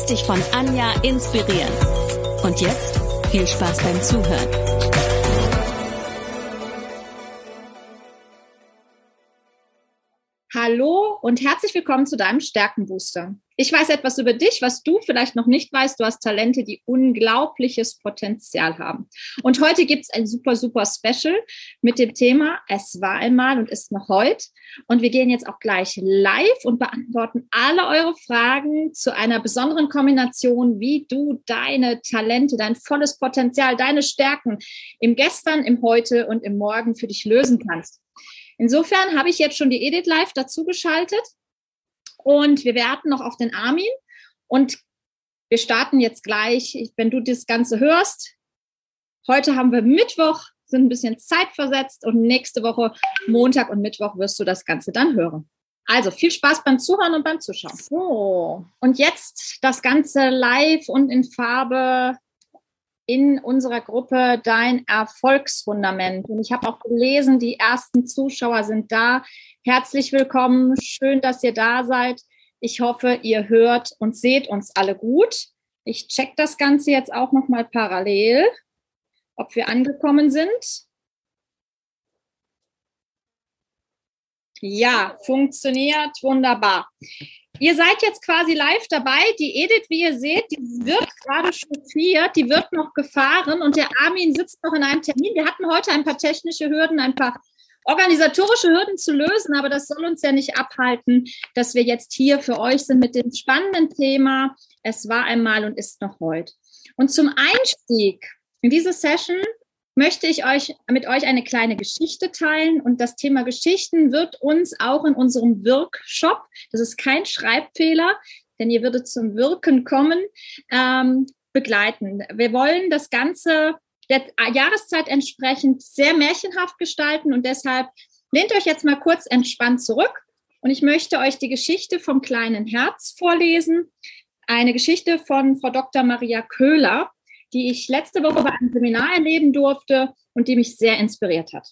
Lass dich von Anja inspirieren. Und jetzt viel Spaß beim Zuhören. Hallo und herzlich willkommen zu deinem Stärkenbooster. Ich weiß etwas über dich, was du vielleicht noch nicht weißt. Du hast Talente, die unglaubliches Potenzial haben. Und heute gibt es ein super, super Special mit dem Thema Es war einmal und ist noch heute. Und wir gehen jetzt auch gleich live und beantworten alle eure Fragen zu einer besonderen Kombination, wie du deine Talente, dein volles Potenzial, deine Stärken im Gestern, im Heute und im Morgen für dich lösen kannst. Insofern habe ich jetzt schon die Edit Live dazu geschaltet. Und wir warten noch auf den Armin. Und wir starten jetzt gleich, wenn du das Ganze hörst. Heute haben wir Mittwoch, sind ein bisschen zeitversetzt und nächste Woche Montag und Mittwoch wirst du das Ganze dann hören. Also viel Spaß beim Zuhören und beim Zuschauen. So, und jetzt das Ganze live und in Farbe in unserer Gruppe Dein Erfolgsfundament. Und ich habe auch gelesen, die ersten Zuschauer sind da. Herzlich willkommen. Schön, dass ihr da seid. Ich hoffe, ihr hört und seht uns alle gut. Ich check das Ganze jetzt auch noch mal parallel, ob wir angekommen sind. Ja, funktioniert wunderbar. Ihr seid jetzt quasi live dabei. Die Edith, wie ihr seht, die wird gerade chauffiert, die wird noch gefahren und der Armin sitzt noch in einem Termin. Wir hatten heute ein paar technische Hürden, ein paar organisatorische Hürden zu lösen, aber das soll uns ja nicht abhalten, dass wir jetzt hier für euch sind mit dem spannenden Thema. Es war einmal und ist noch heute. Und zum Einstieg in diese Session möchte ich euch mit euch eine kleine Geschichte teilen. Und das Thema Geschichten wird uns auch in unserem Workshop, das ist kein Schreibfehler, denn ihr würdet zum Wirken kommen, ähm, begleiten. Wir wollen das Ganze der Jahreszeit entsprechend sehr märchenhaft gestalten und deshalb lehnt euch jetzt mal kurz entspannt zurück und ich möchte euch die Geschichte vom kleinen Herz vorlesen. Eine Geschichte von Frau Dr. Maria Köhler die ich letzte Woche bei einem Seminar erleben durfte und die mich sehr inspiriert hat.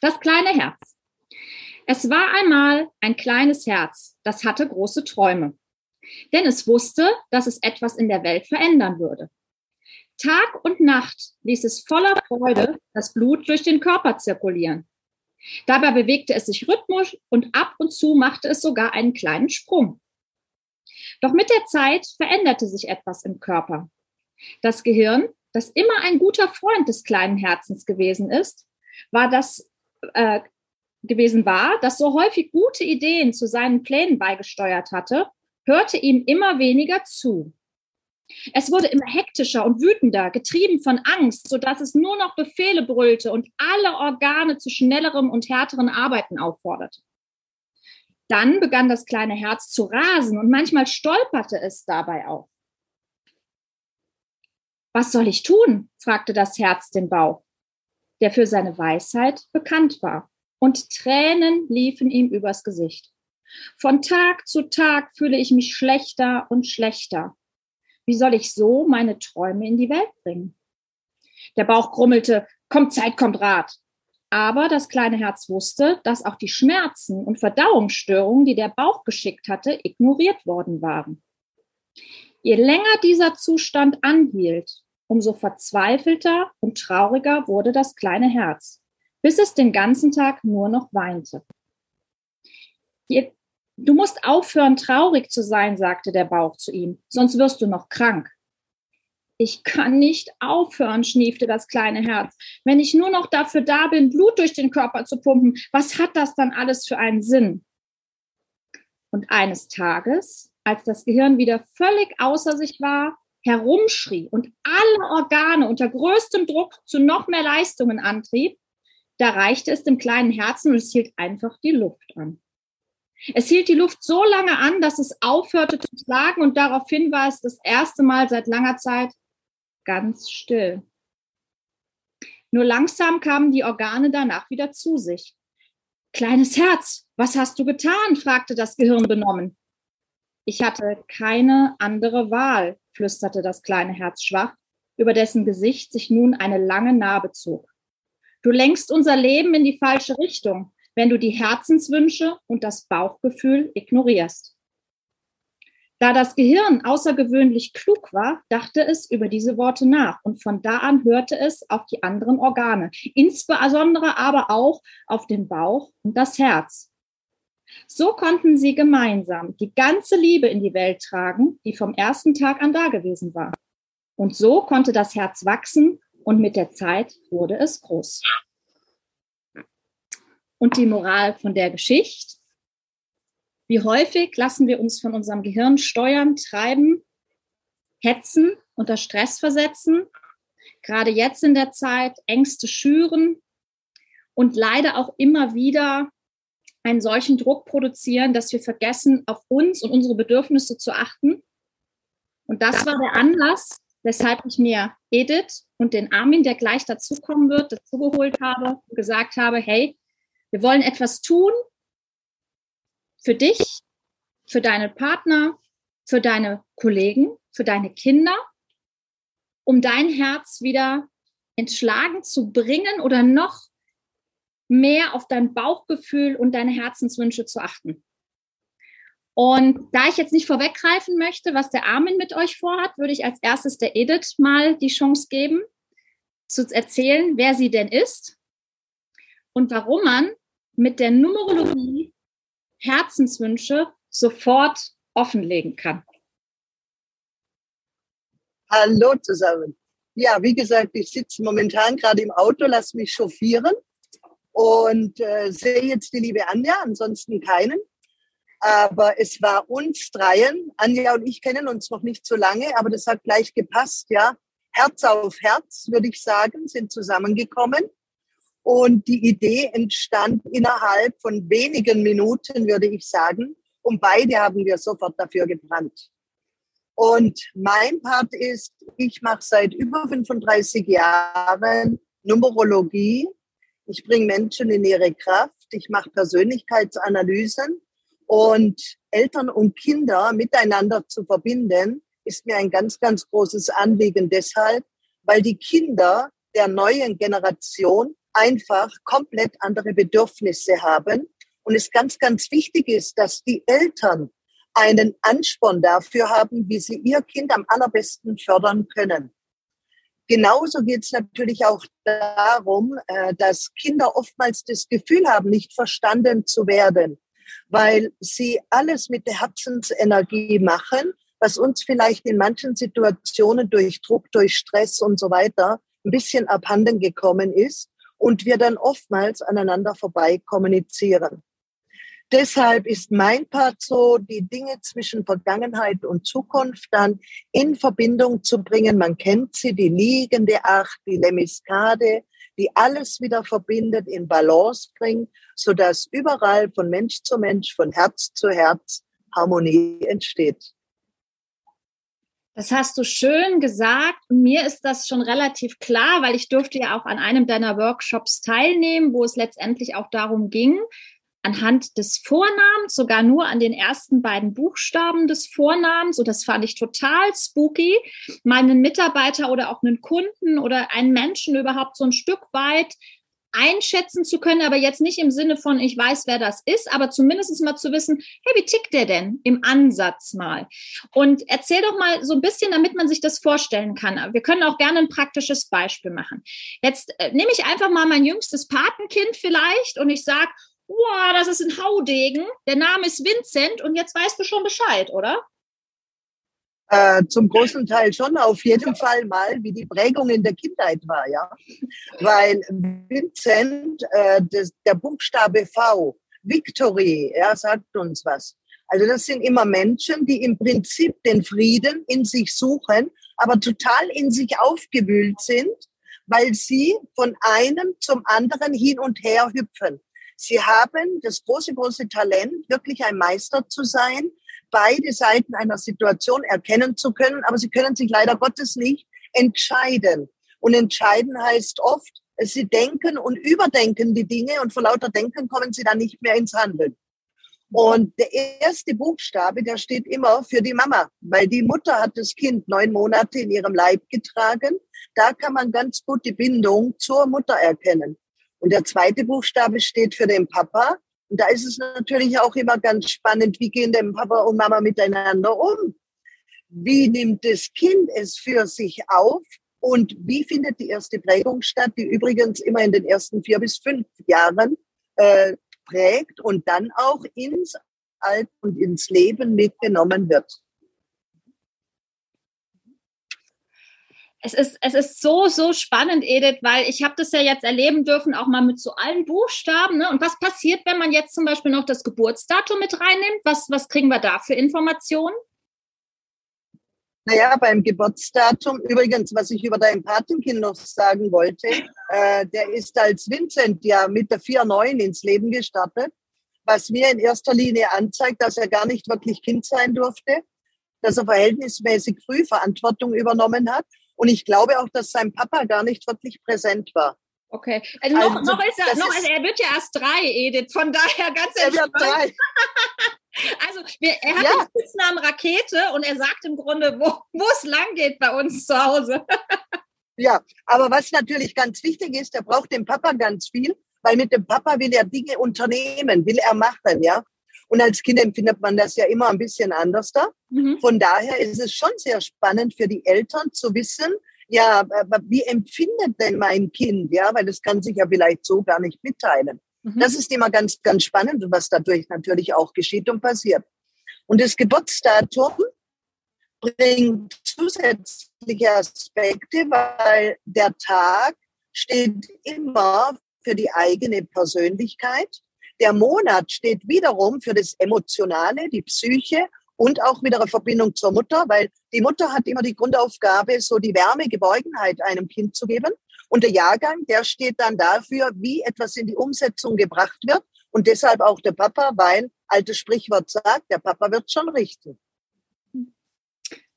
Das kleine Herz. Es war einmal ein kleines Herz, das hatte große Träume. Denn es wusste, dass es etwas in der Welt verändern würde. Tag und Nacht ließ es voller Freude das Blut durch den Körper zirkulieren. Dabei bewegte es sich rhythmisch und ab und zu machte es sogar einen kleinen Sprung. Doch mit der Zeit veränderte sich etwas im Körper. Das Gehirn, das immer ein guter Freund des kleinen Herzens gewesen ist, war das äh, gewesen war, das so häufig gute Ideen zu seinen Plänen beigesteuert hatte, hörte ihm immer weniger zu. Es wurde immer hektischer und wütender, getrieben von Angst, so dass es nur noch Befehle brüllte und alle Organe zu schnellerem und härteren Arbeiten aufforderte. Dann begann das kleine Herz zu rasen und manchmal stolperte es dabei auch. Was soll ich tun? fragte das Herz den Bauch, der für seine Weisheit bekannt war. Und Tränen liefen ihm übers Gesicht. Von Tag zu Tag fühle ich mich schlechter und schlechter. Wie soll ich so meine Träume in die Welt bringen? Der Bauch grummelte, kommt Zeit, kommt Rat. Aber das kleine Herz wusste, dass auch die Schmerzen und Verdauungsstörungen, die der Bauch geschickt hatte, ignoriert worden waren. Je länger dieser Zustand anhielt, umso verzweifelter und trauriger wurde das kleine Herz, bis es den ganzen Tag nur noch weinte. Du musst aufhören, traurig zu sein, sagte der Bauch zu ihm, sonst wirst du noch krank. Ich kann nicht aufhören, schniefte das kleine Herz. Wenn ich nur noch dafür da bin, Blut durch den Körper zu pumpen, was hat das dann alles für einen Sinn? Und eines Tages als das Gehirn wieder völlig außer sich war, herumschrie und alle Organe unter größtem Druck zu noch mehr Leistungen antrieb, da reichte es dem kleinen Herzen und es hielt einfach die Luft an. Es hielt die Luft so lange an, dass es aufhörte zu schlagen und daraufhin war es das erste Mal seit langer Zeit ganz still. Nur langsam kamen die Organe danach wieder zu sich. Kleines Herz, was hast du getan? fragte das Gehirn benommen. Ich hatte keine andere Wahl, flüsterte das kleine Herz schwach, über dessen Gesicht sich nun eine lange Narbe zog. Du lenkst unser Leben in die falsche Richtung wenn du die Herzenswünsche und das Bauchgefühl ignorierst. Da das Gehirn außergewöhnlich klug war, dachte es über diese Worte nach und von da an hörte es auf die anderen Organe, insbesondere aber auch auf den Bauch und das Herz. So konnten sie gemeinsam die ganze Liebe in die Welt tragen, die vom ersten Tag an da gewesen war. Und so konnte das Herz wachsen und mit der Zeit wurde es groß und die Moral von der Geschichte. Wie häufig lassen wir uns von unserem Gehirn steuern, treiben, hetzen, unter Stress versetzen, gerade jetzt in der Zeit Ängste schüren und leider auch immer wieder einen solchen Druck produzieren, dass wir vergessen, auf uns und unsere Bedürfnisse zu achten. Und das war der Anlass, weshalb ich mir Edith und den Armin, der gleich dazukommen wird, dazugeholt habe und gesagt habe, hey, wir wollen etwas tun für dich, für deinen Partner, für deine Kollegen, für deine Kinder, um dein Herz wieder entschlagen zu bringen oder noch mehr auf dein Bauchgefühl und deine Herzenswünsche zu achten. Und da ich jetzt nicht vorweggreifen möchte, was der Armin mit euch vorhat, würde ich als erstes der Edith mal die Chance geben, zu erzählen, wer sie denn ist und warum man mit der Numerologie Herzenswünsche sofort offenlegen kann. Hallo zusammen. Ja, wie gesagt, ich sitze momentan gerade im Auto, lass mich chauffieren und äh, sehe jetzt die liebe Anja, ansonsten keinen. Aber es war uns dreien, Anja und ich kennen uns noch nicht so lange, aber das hat gleich gepasst, ja. Herz auf Herz, würde ich sagen, sind zusammengekommen. Und die Idee entstand innerhalb von wenigen Minuten, würde ich sagen. Und beide haben wir sofort dafür gebrannt. Und mein Part ist, ich mache seit über 35 Jahren Numerologie. Ich bringe Menschen in ihre Kraft. Ich mache Persönlichkeitsanalysen. Und Eltern und Kinder miteinander zu verbinden, ist mir ein ganz, ganz großes Anliegen deshalb, weil die Kinder der neuen Generation einfach komplett andere Bedürfnisse haben und es ganz, ganz wichtig ist, dass die Eltern einen Ansporn dafür haben, wie sie ihr Kind am allerbesten fördern können. Genauso geht es natürlich auch darum, äh, dass Kinder oftmals das Gefühl haben, nicht verstanden zu werden, weil sie alles mit der Herzensenergie machen, was uns vielleicht in manchen Situationen durch Druck, durch Stress und so weiter ein bisschen abhanden gekommen ist und wir dann oftmals aneinander vorbei kommunizieren. Deshalb ist mein Part so, die Dinge zwischen Vergangenheit und Zukunft dann in Verbindung zu bringen. Man kennt sie, die liegende Acht, die Lemiskade, die alles wieder verbindet, in Balance bringt, sodass überall von Mensch zu Mensch, von Herz zu Herz Harmonie entsteht. Das hast du schön gesagt. Mir ist das schon relativ klar, weil ich durfte ja auch an einem deiner Workshops teilnehmen, wo es letztendlich auch darum ging, anhand des Vornamens, sogar nur an den ersten beiden Buchstaben des Vornamens, und das fand ich total spooky, meinen Mitarbeiter oder auch einen Kunden oder einen Menschen überhaupt so ein Stück weit einschätzen zu können, aber jetzt nicht im Sinne von, ich weiß, wer das ist, aber zumindest mal zu wissen, hey, wie tickt der denn im Ansatz mal? Und erzähl doch mal so ein bisschen, damit man sich das vorstellen kann. Wir können auch gerne ein praktisches Beispiel machen. Jetzt äh, nehme ich einfach mal mein jüngstes Patenkind vielleicht und ich sage, wow, das ist ein Haudegen, der Name ist Vincent und jetzt weißt du schon Bescheid, oder? Äh, zum großen Teil schon auf jeden Fall mal, wie die Prägung in der Kindheit war, ja. Weil Vincent, äh, das, der Buchstabe V, Victory, er sagt uns was. Also das sind immer Menschen, die im Prinzip den Frieden in sich suchen, aber total in sich aufgewühlt sind, weil sie von einem zum anderen hin und her hüpfen. Sie haben das große, große Talent, wirklich ein Meister zu sein, beide Seiten einer Situation erkennen zu können, aber sie können sich leider Gottes nicht entscheiden. Und entscheiden heißt oft, sie denken und überdenken die Dinge und vor lauter Denken kommen sie dann nicht mehr ins Handeln. Und der erste Buchstabe, der steht immer für die Mama, weil die Mutter hat das Kind neun Monate in ihrem Leib getragen. Da kann man ganz gut die Bindung zur Mutter erkennen. Und der zweite Buchstabe steht für den Papa. Und da ist es natürlich auch immer ganz spannend, wie gehen denn Papa und Mama miteinander um? Wie nimmt das Kind es für sich auf? Und wie findet die erste Prägung statt, die übrigens immer in den ersten vier bis fünf Jahren äh, prägt und dann auch ins Alt und ins Leben mitgenommen wird. Es ist, es ist so, so spannend, Edith, weil ich habe das ja jetzt erleben dürfen, auch mal mit so allen Buchstaben. Ne? Und was passiert, wenn man jetzt zum Beispiel noch das Geburtsdatum mit reinnimmt? Was, was kriegen wir da für Informationen? Naja, beim Geburtsdatum, übrigens, was ich über dein Patenkind noch sagen wollte, äh, der ist als Vincent ja mit der 4-9 ins Leben gestartet, was mir in erster Linie anzeigt, dass er gar nicht wirklich Kind sein durfte, dass er verhältnismäßig früh Verantwortung übernommen hat. Und ich glaube auch, dass sein Papa gar nicht wirklich präsent war. Okay. Also noch, also, noch ist er, noch, ist, er wird ja erst drei, Edith. Von daher ganz entspannt. Er wird drei. Also wir, er hat ja. den Spitznamen Rakete und er sagt im Grunde, wo, wo es lang geht bei uns zu Hause. ja, aber was natürlich ganz wichtig ist, er braucht den Papa ganz viel, weil mit dem Papa will er Dinge unternehmen, will er machen, ja. Und als Kind empfindet man das ja immer ein bisschen anders da. Mhm. Von daher ist es schon sehr spannend für die Eltern zu wissen, ja, wie empfindet denn mein Kind, ja, weil das kann sich ja vielleicht so gar nicht mitteilen. Mhm. Das ist immer ganz, ganz spannend, was dadurch natürlich auch geschieht und passiert. Und das Geburtsdatum bringt zusätzliche Aspekte, weil der Tag steht immer für die eigene Persönlichkeit. Der Monat steht wiederum für das Emotionale, die Psyche und auch wieder eine Verbindung zur Mutter, weil die Mutter hat immer die Grundaufgabe, so die Wärme, Geborgenheit einem Kind zu geben. Und der Jahrgang, der steht dann dafür, wie etwas in die Umsetzung gebracht wird. Und deshalb auch der Papa, weil altes Sprichwort sagt, der Papa wird schon richten.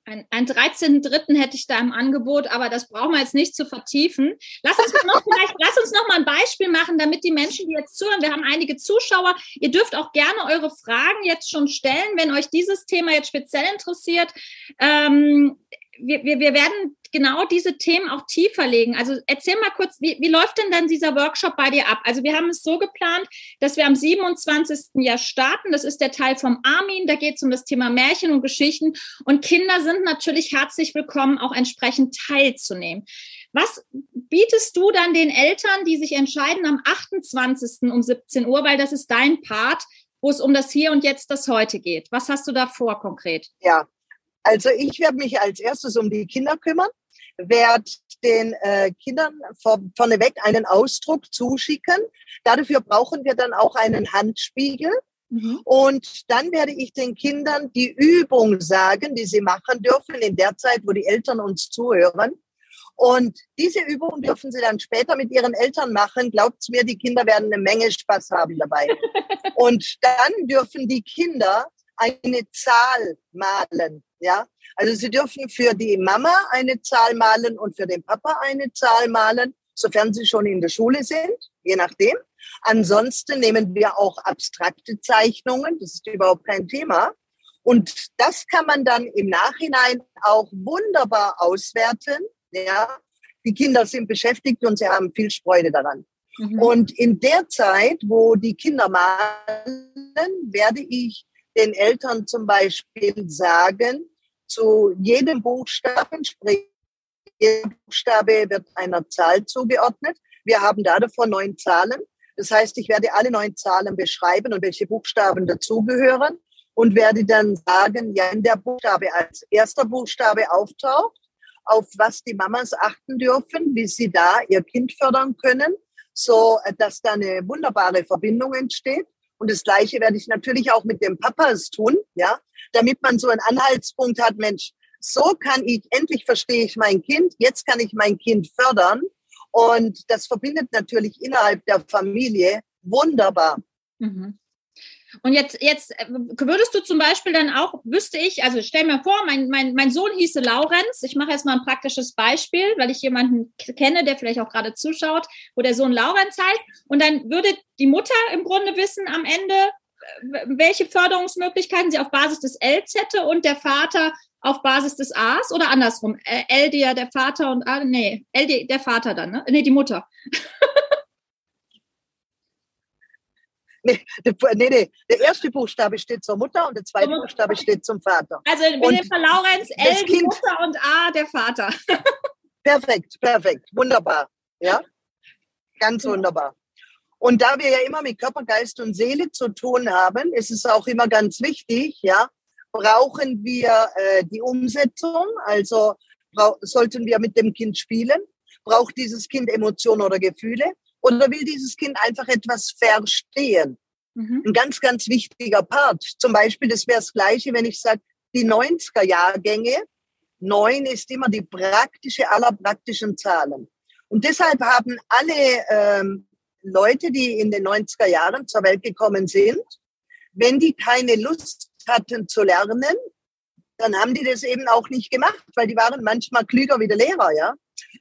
Ein, einen 13.3. hätte ich da im Angebot, aber das brauchen wir jetzt nicht zu vertiefen. Lass uns noch vielleicht, lass uns noch mal ein Beispiel machen, damit die Menschen, die jetzt zuhören, wir haben einige Zuschauer, ihr dürft auch gerne eure Fragen jetzt schon stellen, wenn euch dieses Thema jetzt speziell interessiert. Ähm, wir, wir, wir werden genau diese Themen auch tiefer legen. Also erzähl mal kurz, wie, wie läuft denn dann dieser Workshop bei dir ab? Also wir haben es so geplant, dass wir am 27. Jahr starten. Das ist der Teil vom Armin. Da geht es um das Thema Märchen und Geschichten. Und Kinder sind natürlich herzlich willkommen, auch entsprechend teilzunehmen. Was bietest du dann den Eltern, die sich entscheiden am 28. um 17 Uhr, weil das ist dein Part, wo es um das Hier und Jetzt, das Heute geht? Was hast du da vor konkret? Ja, also ich werde mich als erstes um die Kinder kümmern, werde den äh, Kindern vor, vorneweg einen Ausdruck zuschicken. Dafür brauchen wir dann auch einen Handspiegel. Mhm. Und dann werde ich den Kindern die Übung sagen, die sie machen dürfen in der Zeit, wo die Eltern uns zuhören. Und diese Übung dürfen sie dann später mit ihren Eltern machen. Glaubt's mir, die Kinder werden eine Menge Spaß haben dabei. Und dann dürfen die Kinder eine Zahl malen. Ja, also Sie dürfen für die Mama eine Zahl malen und für den Papa eine Zahl malen, sofern Sie schon in der Schule sind, je nachdem. Ansonsten nehmen wir auch abstrakte Zeichnungen, das ist überhaupt kein Thema. Und das kann man dann im Nachhinein auch wunderbar auswerten. Ja, die Kinder sind beschäftigt und sie haben viel Freude daran. Mhm. Und in der Zeit, wo die Kinder malen, werde ich den Eltern zum Beispiel sagen, zu jedem Buchstaben, sprich, jeder Buchstabe wird einer Zahl zugeordnet. Wir haben da davon neun Zahlen. Das heißt, ich werde alle neun Zahlen beschreiben und welche Buchstaben dazugehören und werde dann sagen, ja, wenn der Buchstabe als erster Buchstabe auftaucht, auf was die Mamas achten dürfen, wie sie da ihr Kind fördern können, so dass da eine wunderbare Verbindung entsteht. Und das Gleiche werde ich natürlich auch mit dem Papas tun, ja, damit man so einen Anhaltspunkt hat, Mensch, so kann ich, endlich verstehe ich mein Kind, jetzt kann ich mein Kind fördern. Und das verbindet natürlich innerhalb der Familie wunderbar. Mhm. Und jetzt, jetzt äh, würdest du zum Beispiel dann auch, wüsste ich, also stell mir vor, mein, mein, mein Sohn hieße Laurenz. Ich mache jetzt mal ein praktisches Beispiel, weil ich jemanden kenne, der vielleicht auch gerade zuschaut, wo der Sohn Laurenz heißt. Und dann würde die Mutter im Grunde wissen am Ende, äh, welche Förderungsmöglichkeiten sie auf Basis des Ls hätte und der Vater auf Basis des As oder andersrum. Äh, L dir der Vater und A, nee, L der Vater dann, ne? Nee, die Mutter. Nee, nee, nee, der erste Buchstabe steht zur Mutter und der zweite. Buchstabe steht zum Vater. Also in dem Fall Laurenz, L die Mutter und A der Vater. perfekt, perfekt, wunderbar. Ja, ganz ja. wunderbar. Und da wir ja immer mit Körper, Geist und Seele zu tun haben, ist es auch immer ganz wichtig, ja, brauchen wir äh, die Umsetzung, also sollten wir mit dem Kind spielen, braucht dieses Kind Emotionen oder Gefühle oder will dieses Kind einfach etwas verstehen? Mhm. Ein ganz, ganz wichtiger Part. Zum Beispiel, das wäre das Gleiche, wenn ich sage, die 90er Jahrgänge, neun ist immer die praktische aller praktischen Zahlen. Und deshalb haben alle ähm, Leute, die in den 90er Jahren zur Welt gekommen sind, wenn die keine Lust hatten zu lernen, dann haben die das eben auch nicht gemacht, weil die waren manchmal klüger wie der Lehrer, ja.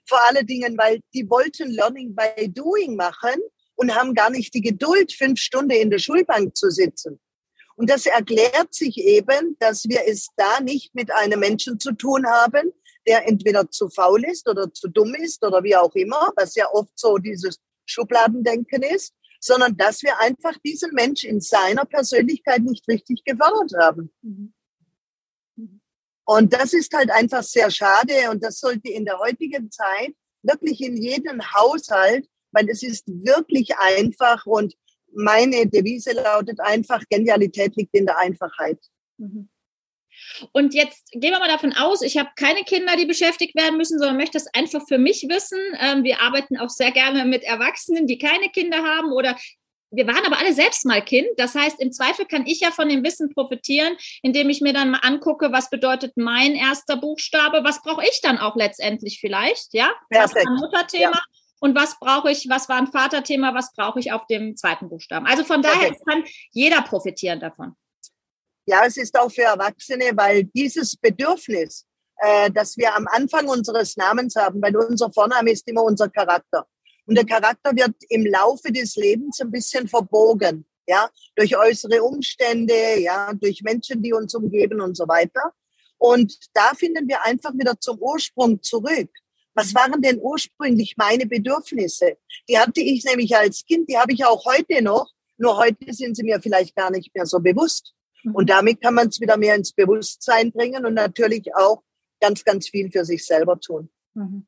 Vor allen Dingen, weil die wollten Learning by Doing machen und haben gar nicht die Geduld, fünf Stunden in der Schulbank zu sitzen. Und das erklärt sich eben, dass wir es da nicht mit einem Menschen zu tun haben, der entweder zu faul ist oder zu dumm ist oder wie auch immer, was ja oft so dieses Schubladendenken ist, sondern dass wir einfach diesen Mensch in seiner Persönlichkeit nicht richtig gefördert haben. Und das ist halt einfach sehr schade und das sollte in der heutigen Zeit wirklich in jedem Haushalt, weil es ist wirklich einfach und meine Devise lautet einfach, Genialität liegt in der Einfachheit. Mhm. Und jetzt gehen wir mal davon aus, ich habe keine Kinder, die beschäftigt werden müssen, sondern möchte das einfach für mich wissen. Ähm, wir arbeiten auch sehr gerne mit Erwachsenen, die keine Kinder haben oder wir waren aber alle selbst mal Kind. Das heißt, im Zweifel kann ich ja von dem Wissen profitieren, indem ich mir dann mal angucke, was bedeutet mein erster Buchstabe, was brauche ich dann auch letztendlich vielleicht, ja? Perfekt. Was war ein Mutterthema? Ja. Und was brauche ich, was war ein Vaterthema, was brauche ich auf dem zweiten Buchstaben? Also von daher okay. kann jeder profitieren davon. Ja, es ist auch für Erwachsene, weil dieses Bedürfnis, äh, das wir am Anfang unseres Namens haben, weil unser Vorname ist immer unser Charakter. Und der Charakter wird im Laufe des Lebens ein bisschen verbogen, ja, durch äußere Umstände, ja, durch Menschen, die uns umgeben und so weiter. Und da finden wir einfach wieder zum Ursprung zurück. Was waren denn ursprünglich meine Bedürfnisse? Die hatte ich nämlich als Kind, die habe ich auch heute noch, nur heute sind sie mir vielleicht gar nicht mehr so bewusst. Mhm. Und damit kann man es wieder mehr ins Bewusstsein bringen und natürlich auch ganz, ganz viel für sich selber tun. Mhm.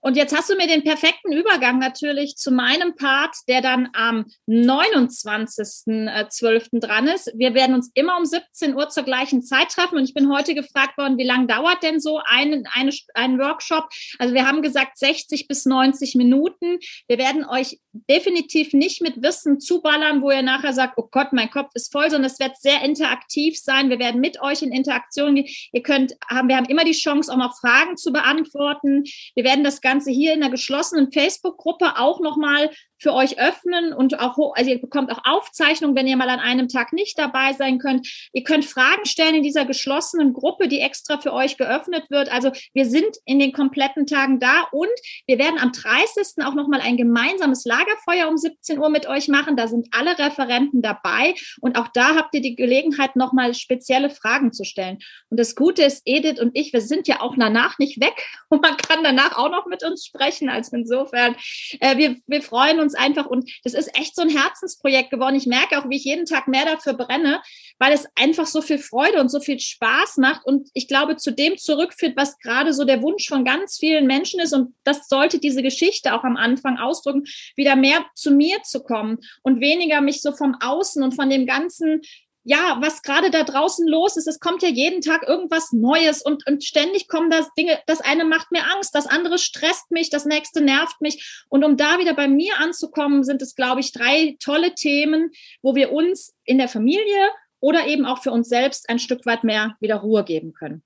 Und jetzt hast du mir den perfekten Übergang natürlich zu meinem Part, der dann am 29.12. dran ist. Wir werden uns immer um 17 Uhr zur gleichen Zeit treffen und ich bin heute gefragt worden, wie lange dauert denn so ein, eine, ein Workshop? Also wir haben gesagt 60 bis 90 Minuten. Wir werden euch definitiv nicht mit Wissen zuballern, wo ihr nachher sagt, oh Gott, mein Kopf ist voll, sondern es wird sehr interaktiv sein. Wir werden mit euch in Interaktion gehen. Ihr könnt, haben, wir haben immer die Chance, auch noch Fragen zu beantworten. Wir werden das Ganze hier in der geschlossenen Facebook-Gruppe auch nochmal für euch öffnen und auch, also ihr bekommt auch Aufzeichnungen, wenn ihr mal an einem Tag nicht dabei sein könnt. Ihr könnt Fragen stellen in dieser geschlossenen Gruppe, die extra für euch geöffnet wird. Also wir sind in den kompletten Tagen da und wir werden am 30. auch nochmal ein gemeinsames Lagerfeuer um 17 Uhr mit euch machen. Da sind alle Referenten dabei und auch da habt ihr die Gelegenheit, nochmal spezielle Fragen zu stellen. Und das Gute ist, Edith und ich, wir sind ja auch danach nicht weg und man kann danach auch noch mit uns sprechen. Also insofern, äh, wir, wir freuen uns uns einfach und das ist echt so ein Herzensprojekt geworden. Ich merke auch, wie ich jeden Tag mehr dafür brenne, weil es einfach so viel Freude und so viel Spaß macht und ich glaube, zu dem zurückführt, was gerade so der Wunsch von ganz vielen Menschen ist und das sollte diese Geschichte auch am Anfang ausdrücken, wieder mehr zu mir zu kommen und weniger mich so vom Außen und von dem ganzen ja, was gerade da draußen los ist. Es kommt ja jeden Tag irgendwas Neues und, und ständig kommen das Dinge, das eine macht mir Angst, das andere stresst mich, das nächste nervt mich. Und um da wieder bei mir anzukommen, sind es, glaube ich, drei tolle Themen, wo wir uns in der Familie oder eben auch für uns selbst ein Stück weit mehr wieder Ruhe geben können.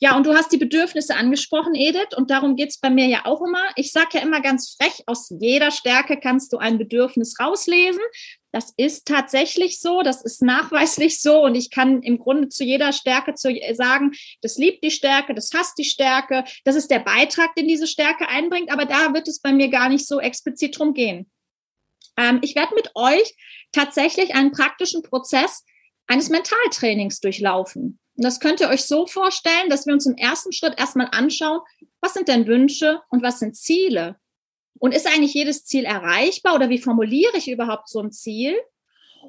Ja, und du hast die Bedürfnisse angesprochen, Edith, und darum geht's bei mir ja auch immer. Ich sage ja immer ganz frech, aus jeder Stärke kannst du ein Bedürfnis rauslesen. Das ist tatsächlich so, das ist nachweislich so und ich kann im Grunde zu jeder Stärke zu sagen, das liebt die Stärke, das hasst die Stärke, das ist der Beitrag, den diese Stärke einbringt, aber da wird es bei mir gar nicht so explizit drum gehen. Ähm, ich werde mit euch tatsächlich einen praktischen Prozess eines Mentaltrainings durchlaufen. Und das könnt ihr euch so vorstellen, dass wir uns im ersten Schritt erstmal anschauen, was sind denn Wünsche und was sind Ziele? Und ist eigentlich jedes Ziel erreichbar oder wie formuliere ich überhaupt so ein Ziel?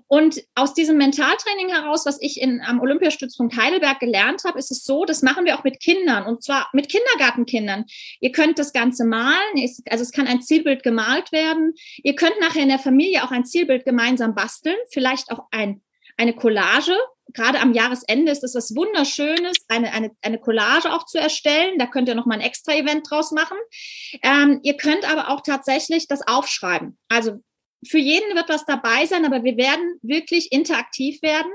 Und aus diesem Mentaltraining heraus, was ich in, am Olympiastützpunkt Heidelberg gelernt habe, ist es so, das machen wir auch mit Kindern und zwar mit Kindergartenkindern. Ihr könnt das Ganze malen, also es kann ein Zielbild gemalt werden. Ihr könnt nachher in der Familie auch ein Zielbild gemeinsam basteln, vielleicht auch ein, eine Collage. Gerade am Jahresende ist es was Wunderschönes, eine, eine, eine Collage auch zu erstellen. Da könnt ihr noch mal ein extra Event draus machen. Ähm, ihr könnt aber auch tatsächlich das aufschreiben. Also für jeden wird was dabei sein, aber wir werden wirklich interaktiv werden.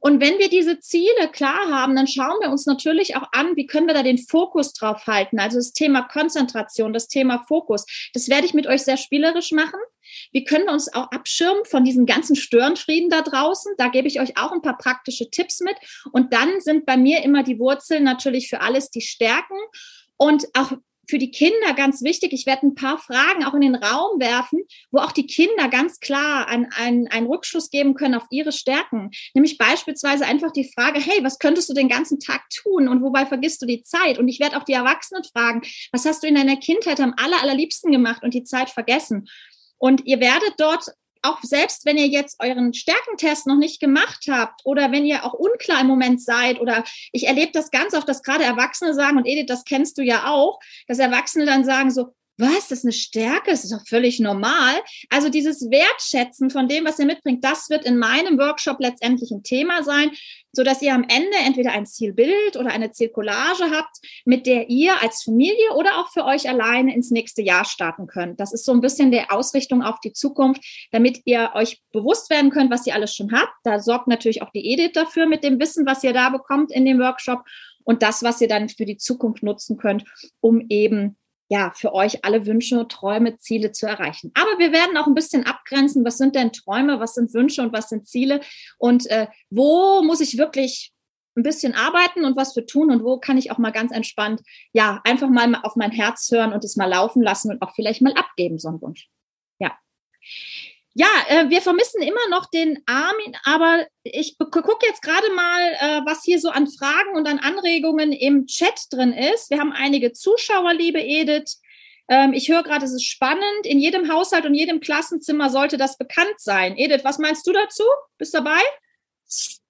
Und wenn wir diese Ziele klar haben, dann schauen wir uns natürlich auch an, wie können wir da den Fokus drauf halten. Also das Thema Konzentration, das Thema Fokus. Das werde ich mit euch sehr spielerisch machen. Wie können wir uns auch abschirmen von diesen ganzen Störenfrieden da draußen? Da gebe ich euch auch ein paar praktische Tipps mit. Und dann sind bei mir immer die Wurzeln natürlich für alles die Stärken. Und auch für die Kinder ganz wichtig. Ich werde ein paar Fragen auch in den Raum werfen, wo auch die Kinder ganz klar einen, einen, Rückschluss geben können auf ihre Stärken. Nämlich beispielsweise einfach die Frage, hey, was könntest du den ganzen Tag tun und wobei vergisst du die Zeit? Und ich werde auch die Erwachsenen fragen, was hast du in deiner Kindheit am aller, allerliebsten gemacht und die Zeit vergessen? Und ihr werdet dort auch selbst wenn ihr jetzt euren Stärkentest noch nicht gemacht habt oder wenn ihr auch unklar im Moment seid oder ich erlebe das ganz oft, dass gerade Erwachsene sagen, und Edith, das kennst du ja auch, dass Erwachsene dann sagen so, was, das ist eine Stärke, das ist doch völlig normal. Also dieses Wertschätzen von dem, was ihr mitbringt, das wird in meinem Workshop letztendlich ein Thema sein, so dass ihr am Ende entweder ein Zielbild oder eine Zielcollage habt, mit der ihr als Familie oder auch für euch alleine ins nächste Jahr starten könnt. Das ist so ein bisschen der Ausrichtung auf die Zukunft, damit ihr euch bewusst werden könnt, was ihr alles schon habt. Da sorgt natürlich auch die Edith dafür mit dem Wissen, was ihr da bekommt in dem Workshop und das, was ihr dann für die Zukunft nutzen könnt, um eben ja, für euch alle Wünsche, Träume, Ziele zu erreichen. Aber wir werden auch ein bisschen abgrenzen, was sind denn Träume, was sind Wünsche und was sind Ziele und äh, wo muss ich wirklich ein bisschen arbeiten und was für tun und wo kann ich auch mal ganz entspannt, ja, einfach mal auf mein Herz hören und es mal laufen lassen und auch vielleicht mal abgeben, so ein Wunsch. Ja. Ja, äh, wir vermissen immer noch den Armin, aber ich gucke jetzt gerade mal, äh, was hier so an Fragen und an Anregungen im Chat drin ist. Wir haben einige Zuschauer, liebe Edith. Ähm, ich höre gerade, es ist spannend. In jedem Haushalt und jedem Klassenzimmer sollte das bekannt sein. Edith, was meinst du dazu? Bist du dabei?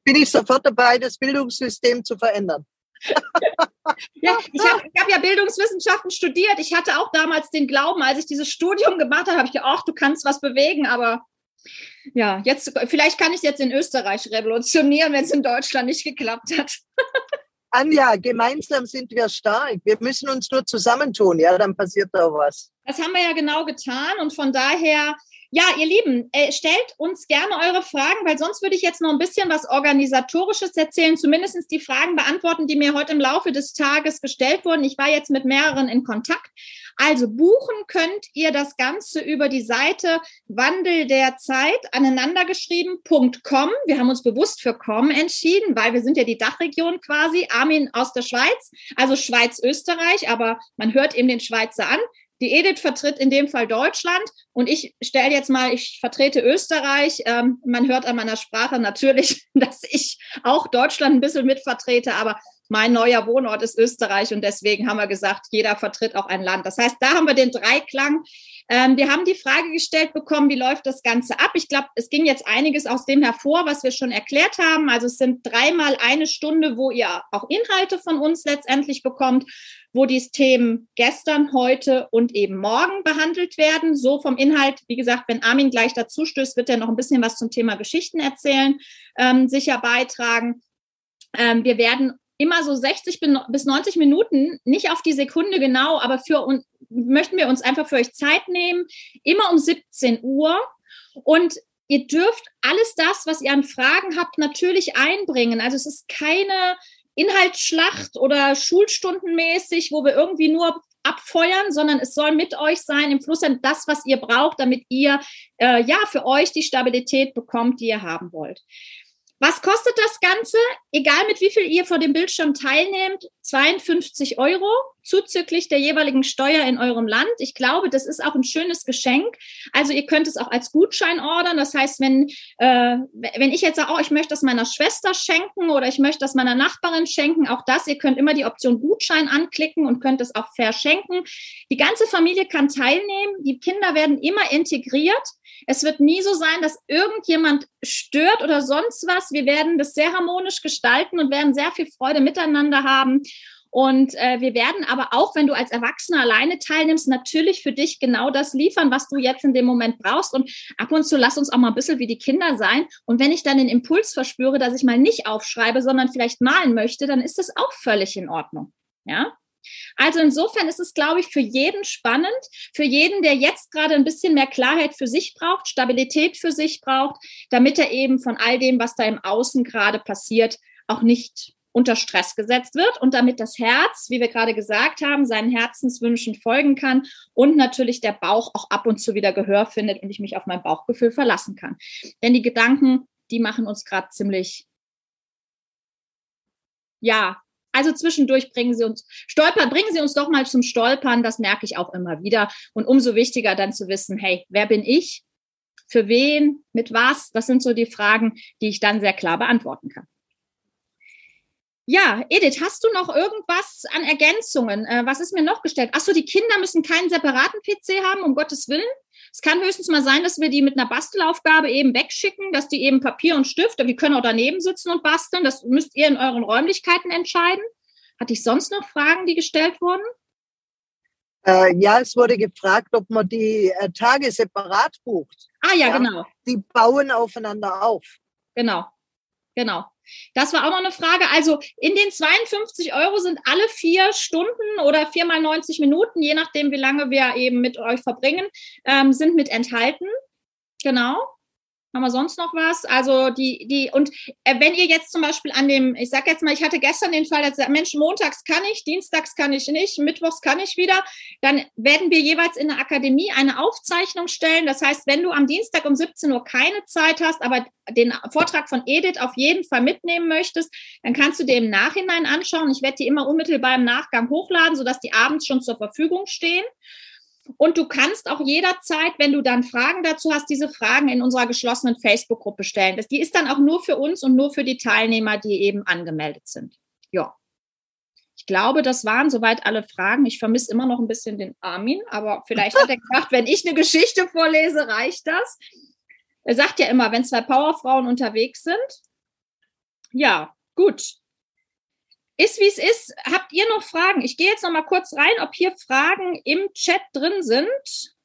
Bin ich sofort dabei, das Bildungssystem zu verändern. ja, ich habe hab ja Bildungswissenschaften studiert. Ich hatte auch damals den Glauben, als ich dieses Studium gemacht habe, habe ich gedacht, ach, du kannst was bewegen, aber ja, jetzt, vielleicht kann ich es jetzt in Österreich revolutionieren, wenn es in Deutschland nicht geklappt hat. Anja, gemeinsam sind wir stark. Wir müssen uns nur zusammentun, ja, dann passiert da was. Das haben wir ja genau getan und von daher ja, ihr Lieben, äh, stellt uns gerne eure Fragen, weil sonst würde ich jetzt noch ein bisschen was Organisatorisches erzählen, zumindest die Fragen beantworten, die mir heute im Laufe des Tages gestellt wurden. Ich war jetzt mit mehreren in Kontakt. Also buchen könnt ihr das Ganze über die Seite Wandel der Zeit aneinandergeschrieben.com. Wir haben uns bewusst für com entschieden, weil wir sind ja die Dachregion quasi. Armin aus der Schweiz, also Schweiz-Österreich, aber man hört eben den Schweizer an. Die Edith vertritt in dem Fall Deutschland und ich stelle jetzt mal, ich vertrete Österreich. Ähm, man hört an meiner Sprache natürlich, dass ich auch Deutschland ein bisschen mitvertrete, aber mein neuer Wohnort ist Österreich und deswegen haben wir gesagt, jeder vertritt auch ein Land. Das heißt, da haben wir den Dreiklang. Ähm, wir haben die Frage gestellt bekommen, wie läuft das Ganze ab? Ich glaube, es ging jetzt einiges aus dem hervor, was wir schon erklärt haben. Also es sind dreimal eine Stunde, wo ihr auch Inhalte von uns letztendlich bekommt, wo die Themen gestern, heute und eben morgen behandelt werden. So vom Inhalt, wie gesagt, wenn Armin gleich dazu stößt, wird er noch ein bisschen was zum Thema Geschichten erzählen, ähm, sicher beitragen. Ähm, wir werden immer so 60 bis 90 Minuten, nicht auf die Sekunde genau, aber für uns möchten wir uns einfach für euch Zeit nehmen, immer um 17 Uhr. Und ihr dürft alles das, was ihr an Fragen habt, natürlich einbringen. Also es ist keine Inhaltsschlacht oder Schulstundenmäßig, wo wir irgendwie nur abfeuern, sondern es soll mit euch sein, im Fluss das, was ihr braucht, damit ihr äh, ja für euch die Stabilität bekommt, die ihr haben wollt. Was kostet das Ganze? Egal mit wie viel ihr vor dem Bildschirm teilnehmt, 52 Euro zuzüglich der jeweiligen Steuer in eurem Land. Ich glaube, das ist auch ein schönes Geschenk. Also ihr könnt es auch als Gutschein ordern. Das heißt, wenn, äh, wenn ich jetzt sage, oh, ich möchte das meiner Schwester schenken oder ich möchte das meiner Nachbarin schenken, auch das, ihr könnt immer die Option Gutschein anklicken und könnt es auch verschenken. Die ganze Familie kann teilnehmen. Die Kinder werden immer integriert. Es wird nie so sein, dass irgendjemand stört oder sonst was. Wir werden das sehr harmonisch gestalten und werden sehr viel Freude miteinander haben. Und äh, wir werden aber auch, wenn du als Erwachsener alleine teilnimmst, natürlich für dich genau das liefern, was du jetzt in dem Moment brauchst. Und ab und zu lass uns auch mal ein bisschen wie die Kinder sein. Und wenn ich dann den Impuls verspüre, dass ich mal nicht aufschreibe, sondern vielleicht malen möchte, dann ist das auch völlig in Ordnung. Ja? Also insofern ist es, glaube ich, für jeden spannend, für jeden, der jetzt gerade ein bisschen mehr Klarheit für sich braucht, Stabilität für sich braucht, damit er eben von all dem, was da im Außen gerade passiert, auch nicht unter Stress gesetzt wird und damit das Herz, wie wir gerade gesagt haben, seinen Herzenswünschen folgen kann und natürlich der Bauch auch ab und zu wieder Gehör findet und ich mich auf mein Bauchgefühl verlassen kann. Denn die Gedanken, die machen uns gerade ziemlich, ja, also zwischendurch bringen sie uns stolpern, bringen sie uns doch mal zum Stolpern. Das merke ich auch immer wieder. Und umso wichtiger dann zu wissen, hey, wer bin ich? Für wen? Mit was? Das sind so die Fragen, die ich dann sehr klar beantworten kann. Ja, Edith, hast du noch irgendwas an Ergänzungen? Äh, was ist mir noch gestellt? Achso, die Kinder müssen keinen separaten PC haben, um Gottes Willen. Es kann höchstens mal sein, dass wir die mit einer Bastelaufgabe eben wegschicken, dass die eben Papier und Stift, wir können auch daneben sitzen und basteln. Das müsst ihr in euren Räumlichkeiten entscheiden. Hatte ich sonst noch Fragen, die gestellt wurden? Äh, ja, es wurde gefragt, ob man die äh, Tage separat bucht. Ah ja, ja, genau. Die bauen aufeinander auf. Genau, genau. Das war auch noch eine Frage. Also in den 52 Euro sind alle vier Stunden oder viermal 90 Minuten, je nachdem, wie lange wir eben mit euch verbringen, ähm, sind mit enthalten. Genau. Haben wir sonst noch was? Also die, die, und äh, wenn ihr jetzt zum Beispiel an dem, ich sag jetzt mal, ich hatte gestern den Fall, dass Mensch, montags kann ich, dienstags kann ich nicht, mittwochs kann ich wieder, dann werden wir jeweils in der Akademie eine Aufzeichnung stellen. Das heißt, wenn du am Dienstag um 17 Uhr keine Zeit hast, aber den Vortrag von Edith auf jeden Fall mitnehmen möchtest, dann kannst du dir im Nachhinein anschauen. Ich werde die immer unmittelbar im Nachgang hochladen, sodass die abends schon zur Verfügung stehen. Und du kannst auch jederzeit, wenn du dann Fragen dazu hast, diese Fragen in unserer geschlossenen Facebook-Gruppe stellen. Die ist dann auch nur für uns und nur für die Teilnehmer, die eben angemeldet sind. Ja. Ich glaube, das waren soweit alle Fragen. Ich vermisse immer noch ein bisschen den Armin, aber vielleicht hat er gedacht, wenn ich eine Geschichte vorlese, reicht das. Er sagt ja immer, wenn zwei Powerfrauen unterwegs sind. Ja, gut. Ist wie es ist. Habt ihr noch Fragen? Ich gehe jetzt noch mal kurz rein, ob hier Fragen im Chat drin sind.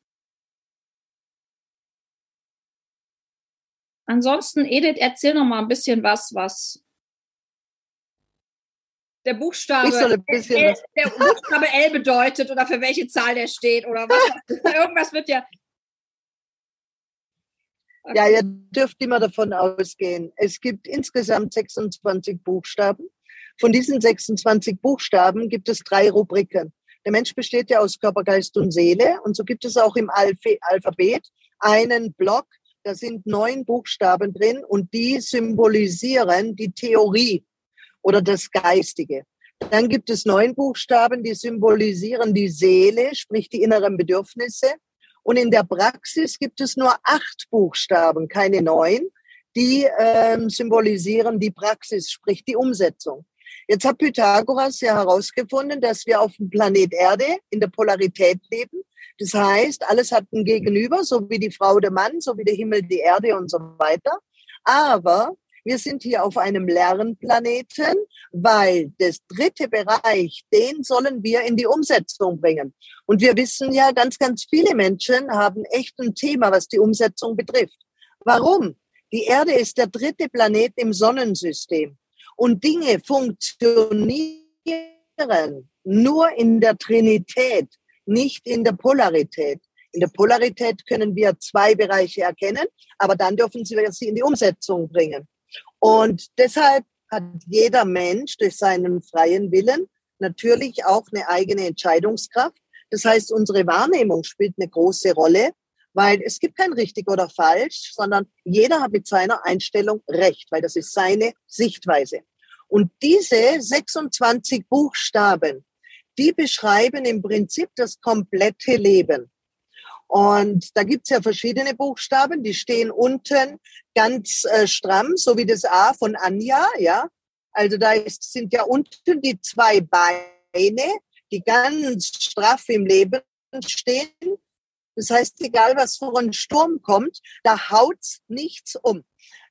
Ansonsten, Edith, erzähl noch mal ein bisschen was, was der Buchstabe, L, der Buchstabe L bedeutet oder für welche Zahl der steht oder was. Irgendwas wird ja. Okay. Ja, ihr dürft immer davon ausgehen. Es gibt insgesamt 26 Buchstaben. Von diesen 26 Buchstaben gibt es drei Rubriken. Der Mensch besteht ja aus Körper, Geist und Seele. Und so gibt es auch im Alphabet einen Block, da sind neun Buchstaben drin und die symbolisieren die Theorie oder das Geistige. Dann gibt es neun Buchstaben, die symbolisieren die Seele, sprich die inneren Bedürfnisse. Und in der Praxis gibt es nur acht Buchstaben, keine neun, die ähm, symbolisieren die Praxis, sprich die Umsetzung. Jetzt hat Pythagoras ja herausgefunden, dass wir auf dem Planet Erde in der Polarität leben. Das heißt, alles hat ein Gegenüber, so wie die Frau der Mann, so wie der Himmel die Erde und so weiter. Aber wir sind hier auf einem Lernplaneten, weil das dritte Bereich, den sollen wir in die Umsetzung bringen. Und wir wissen ja, ganz, ganz viele Menschen haben echt ein Thema, was die Umsetzung betrifft. Warum? Die Erde ist der dritte Planet im Sonnensystem. Und Dinge funktionieren nur in der Trinität, nicht in der Polarität. In der Polarität können wir zwei Bereiche erkennen, aber dann dürfen wir sie in die Umsetzung bringen. Und deshalb hat jeder Mensch durch seinen freien Willen natürlich auch eine eigene Entscheidungskraft. Das heißt, unsere Wahrnehmung spielt eine große Rolle, weil es gibt kein richtig oder falsch, sondern jeder hat mit seiner Einstellung recht, weil das ist seine Sichtweise. Und diese 26 Buchstaben, die beschreiben im Prinzip das komplette Leben. Und da gibt's ja verschiedene Buchstaben, die stehen unten ganz äh, stramm, so wie das A von Anja, ja. Also da ist, sind ja unten die zwei Beine, die ganz straff im Leben stehen. Das heißt, egal was vor ein Sturm kommt, da haut's nichts um.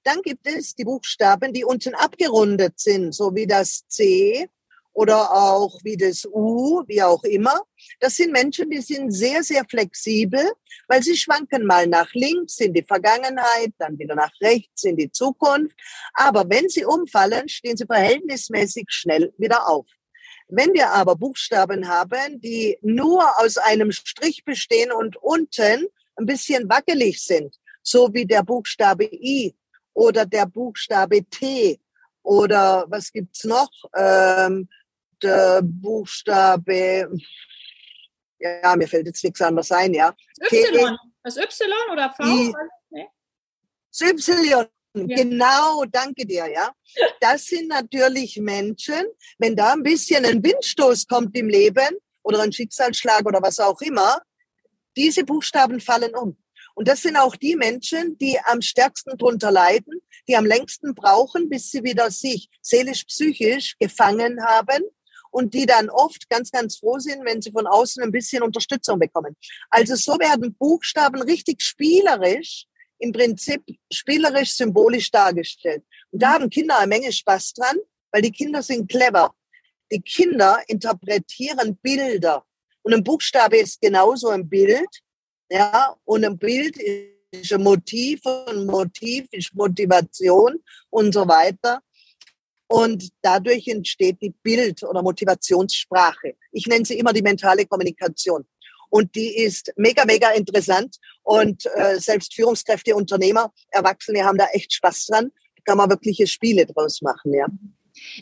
Dann gibt es die Buchstaben, die unten abgerundet sind, so wie das C oder auch wie das U, wie auch immer. Das sind Menschen, die sind sehr, sehr flexibel, weil sie schwanken mal nach links in die Vergangenheit, dann wieder nach rechts in die Zukunft. Aber wenn sie umfallen, stehen sie verhältnismäßig schnell wieder auf. Wenn wir aber Buchstaben haben, die nur aus einem Strich bestehen und unten ein bisschen wackelig sind, so wie der Buchstabe I oder der Buchstabe T oder was gibt's noch? Ähm, der Buchstabe, ja, mir fällt jetzt nichts anderes ein, ja. Y, das Y oder V? I, das Y, ja. genau, danke dir, ja. Das sind natürlich Menschen, wenn da ein bisschen ein Windstoß kommt im Leben oder ein Schicksalsschlag oder was auch immer, diese Buchstaben fallen um. Und das sind auch die Menschen, die am stärksten drunter leiden, die am längsten brauchen, bis sie wieder sich seelisch-psychisch gefangen haben und die dann oft ganz, ganz froh sind, wenn sie von außen ein bisschen Unterstützung bekommen. Also so werden Buchstaben richtig spielerisch, im Prinzip spielerisch, symbolisch dargestellt. Und da haben Kinder eine Menge Spaß dran, weil die Kinder sind clever. Die Kinder interpretieren Bilder. Und ein Buchstabe ist genauso ein Bild. Ja, und ein Bild ist ein Motiv, ein Motiv ist Motivation und so weiter. Und dadurch entsteht die Bild- oder Motivationssprache. Ich nenne sie immer die mentale Kommunikation. Und die ist mega, mega interessant. Und äh, selbst Führungskräfte, Unternehmer, Erwachsene haben da echt Spaß dran. Da kann man wirkliche Spiele draus machen, ja.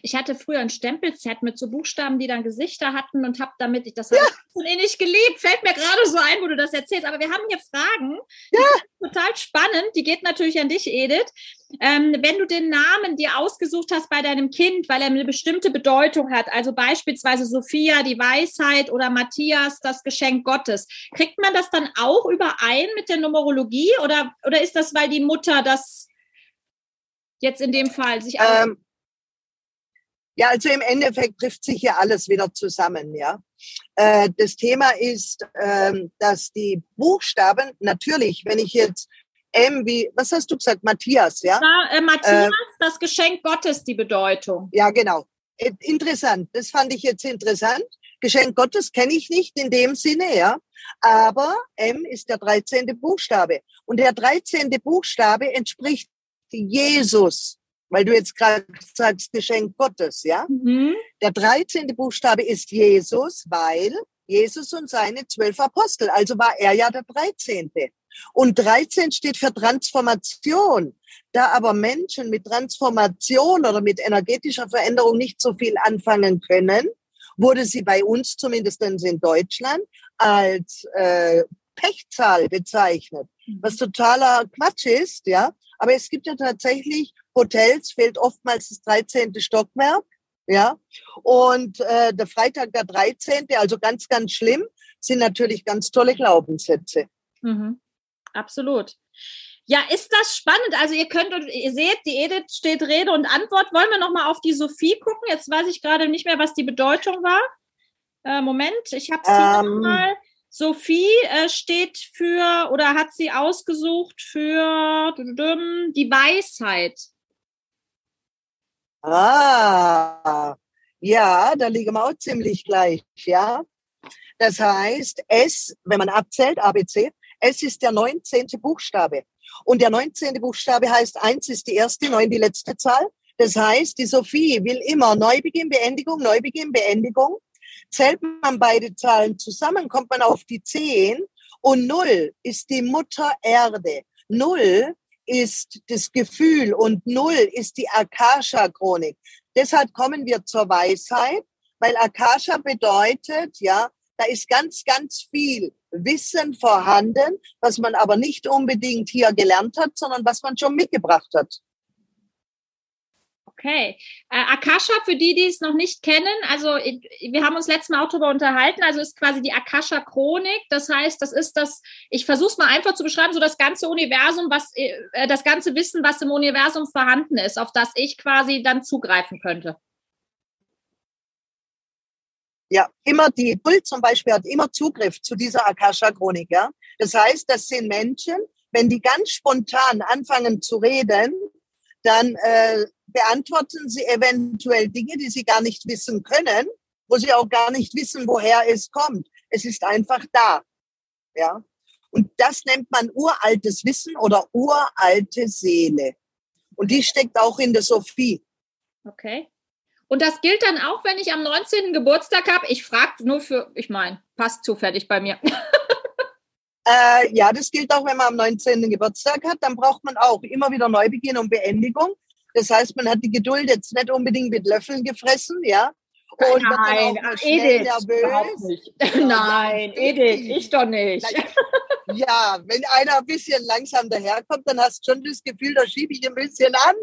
Ich hatte früher ein Stempelset mit so Buchstaben, die dann Gesichter hatten und habe damit, ich das ja. schon innig geliebt, fällt mir gerade so ein, wo du das erzählst. Aber wir haben hier Fragen, ja. total spannend. Die geht natürlich an dich, Edith. Ähm, wenn du den Namen dir ausgesucht hast bei deinem Kind, weil er eine bestimmte Bedeutung hat, also beispielsweise Sophia, die Weisheit oder Matthias, das Geschenk Gottes, kriegt man das dann auch überein mit der Numerologie oder, oder ist das, weil die Mutter das jetzt in dem Fall sich ähm, ja, also im Endeffekt trifft sich ja alles wieder zusammen, ja. Äh, das Thema ist, ähm, dass die Buchstaben, natürlich, wenn ich jetzt M wie, was hast du gesagt, Matthias, ja? ja äh, Matthias, äh, das Geschenk Gottes, die Bedeutung. Ja, genau. Interessant, das fand ich jetzt interessant. Geschenk Gottes kenne ich nicht in dem Sinne, ja. Aber M ist der 13. Buchstabe. Und der 13. Buchstabe entspricht Jesus weil du jetzt gerade sagst, Geschenk Gottes, ja? Mhm. Der 13. Buchstabe ist Jesus, weil Jesus und seine zwölf Apostel, also war er ja der 13. Und 13 steht für Transformation. Da aber Menschen mit Transformation oder mit energetischer Veränderung nicht so viel anfangen können, wurde sie bei uns, zumindest in Deutschland, als äh, Pechzahl bezeichnet. Was totaler Quatsch ist, ja. Aber es gibt ja tatsächlich Hotels, fehlt oftmals das 13. Stockwerk. Ja, und äh, der Freitag, der 13., also ganz, ganz schlimm, sind natürlich ganz tolle Glaubenssätze. Mhm. Absolut. Ja, ist das spannend. Also ihr könnt, ihr seht, die Edith steht Rede und Antwort. Wollen wir nochmal auf die Sophie gucken? Jetzt weiß ich gerade nicht mehr, was die Bedeutung war. Äh, Moment, ich habe sie ähm, mal. Sophie äh, steht für oder hat sie ausgesucht für die Weisheit. Ah, ja, da liegen wir auch ziemlich gleich, ja. Das heißt, S, wenn man abzählt, ABC, S ist der 19. Buchstabe. Und der 19. Buchstabe heißt, eins ist die erste, neun die letzte Zahl. Das heißt, die Sophie will immer Neubeginn, Beendigung, Neubeginn, Beendigung. Zählt man beide Zahlen zusammen, kommt man auf die 10 Und Null ist die Mutter Erde. Null ist das Gefühl und Null ist die Akasha-Chronik. Deshalb kommen wir zur Weisheit, weil Akasha bedeutet, ja, da ist ganz, ganz viel Wissen vorhanden, was man aber nicht unbedingt hier gelernt hat, sondern was man schon mitgebracht hat. Okay. Äh, Akasha, für die, die es noch nicht kennen, also wir haben uns letztes Mal auch darüber unterhalten, also ist quasi die Akasha-Chronik. Das heißt, das ist das, ich versuche es mal einfach zu beschreiben, so das ganze Universum, was, äh, das ganze Wissen, was im Universum vorhanden ist, auf das ich quasi dann zugreifen könnte. Ja, immer die Bull zum Beispiel hat immer Zugriff zu dieser Akasha-Chronik. Ja? Das heißt, das sind Menschen, wenn die ganz spontan anfangen zu reden, dann äh, beantworten sie eventuell Dinge, die sie gar nicht wissen können, wo sie auch gar nicht wissen, woher es kommt. Es ist einfach da. Ja. Und das nennt man uraltes Wissen oder uralte Seele. Und die steckt auch in der Sophie. Okay. Und das gilt dann auch, wenn ich am 19. Geburtstag habe. Ich frage nur für, ich meine, passt zufällig bei mir. äh, ja, das gilt auch, wenn man am 19. Geburtstag hat. Dann braucht man auch immer wieder Neubeginn und Beendigung. Das heißt, man hat die Geduld jetzt nicht unbedingt mit Löffeln gefressen, ja. Und Nein, Edith, nervös. Nein, Edith, ich doch nicht. Ja, wenn einer ein bisschen langsam daherkommt, dann hast du schon das Gefühl, da schiebe ich ein bisschen an.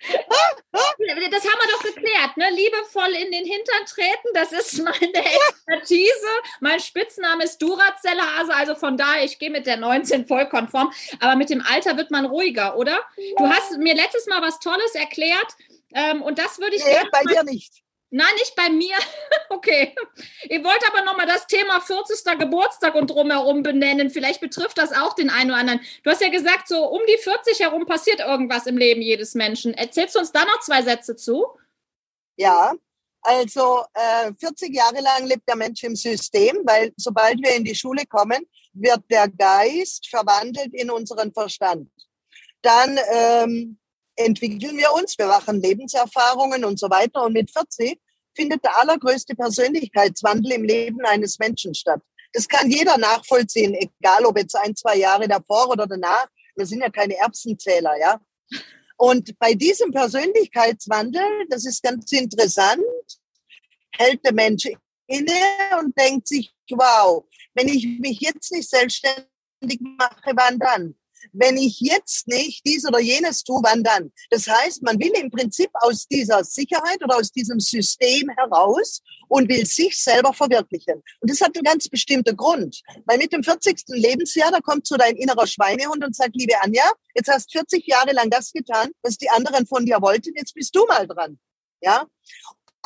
Das haben wir doch geklärt, ne? Liebevoll in den Hintern treten, das ist meine Expertise. Mein Spitzname ist Duracellhase, also von daher, ich gehe mit der 19 voll konform. Aber mit dem Alter wird man ruhiger, oder? Du hast mir letztes Mal was Tolles erklärt ähm, und das würde ich nee, bei dir nicht. Nein, nicht bei mir. Okay. Ihr wollt aber nochmal das Thema 40. Geburtstag und drumherum benennen. Vielleicht betrifft das auch den einen oder anderen. Du hast ja gesagt, so um die 40 herum passiert irgendwas im Leben jedes Menschen. Erzählst du uns da noch zwei Sätze zu? Ja, also äh, 40 Jahre lang lebt der Mensch im System, weil sobald wir in die Schule kommen, wird der Geist verwandelt in unseren Verstand. Dann ähm, entwickeln wir uns, wir machen Lebenserfahrungen und so weiter. Und mit 40 findet der allergrößte Persönlichkeitswandel im Leben eines Menschen statt. Das kann jeder nachvollziehen, egal ob jetzt ein, zwei Jahre davor oder danach. Wir sind ja keine Erbsenzähler, ja. Und bei diesem Persönlichkeitswandel, das ist ganz interessant, hält der Mensch inne und denkt sich, wow, wenn ich mich jetzt nicht selbstständig mache, wann dann? Wenn ich jetzt nicht dies oder jenes tue, wann dann? Das heißt, man will im Prinzip aus dieser Sicherheit oder aus diesem System heraus und will sich selber verwirklichen. Und das hat einen ganz bestimmten Grund. Weil mit dem 40. Lebensjahr, da kommt so dein innerer Schweinehund und sagt, liebe Anja, jetzt hast 40 Jahre lang das getan, was die anderen von dir wollten, jetzt bist du mal dran. Ja?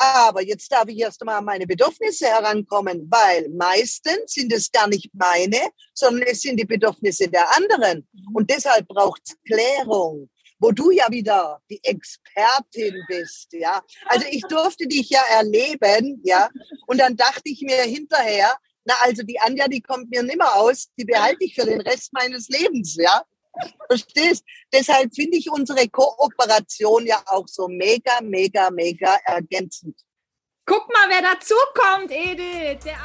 Aber jetzt darf ich erst einmal an meine Bedürfnisse herankommen, weil meistens sind es gar nicht meine, sondern es sind die Bedürfnisse der anderen. Und deshalb braucht es Klärung, wo du ja wieder die Expertin bist, ja. Also ich durfte dich ja erleben, ja. Und dann dachte ich mir hinterher, na also die Anja, die kommt mir nimmer aus, die behalte ich für den Rest meines Lebens, ja. Verstehst? Deshalb finde ich unsere Kooperation ja auch so mega, mega, mega ergänzend. Guck mal, wer dazukommt, Edith. Der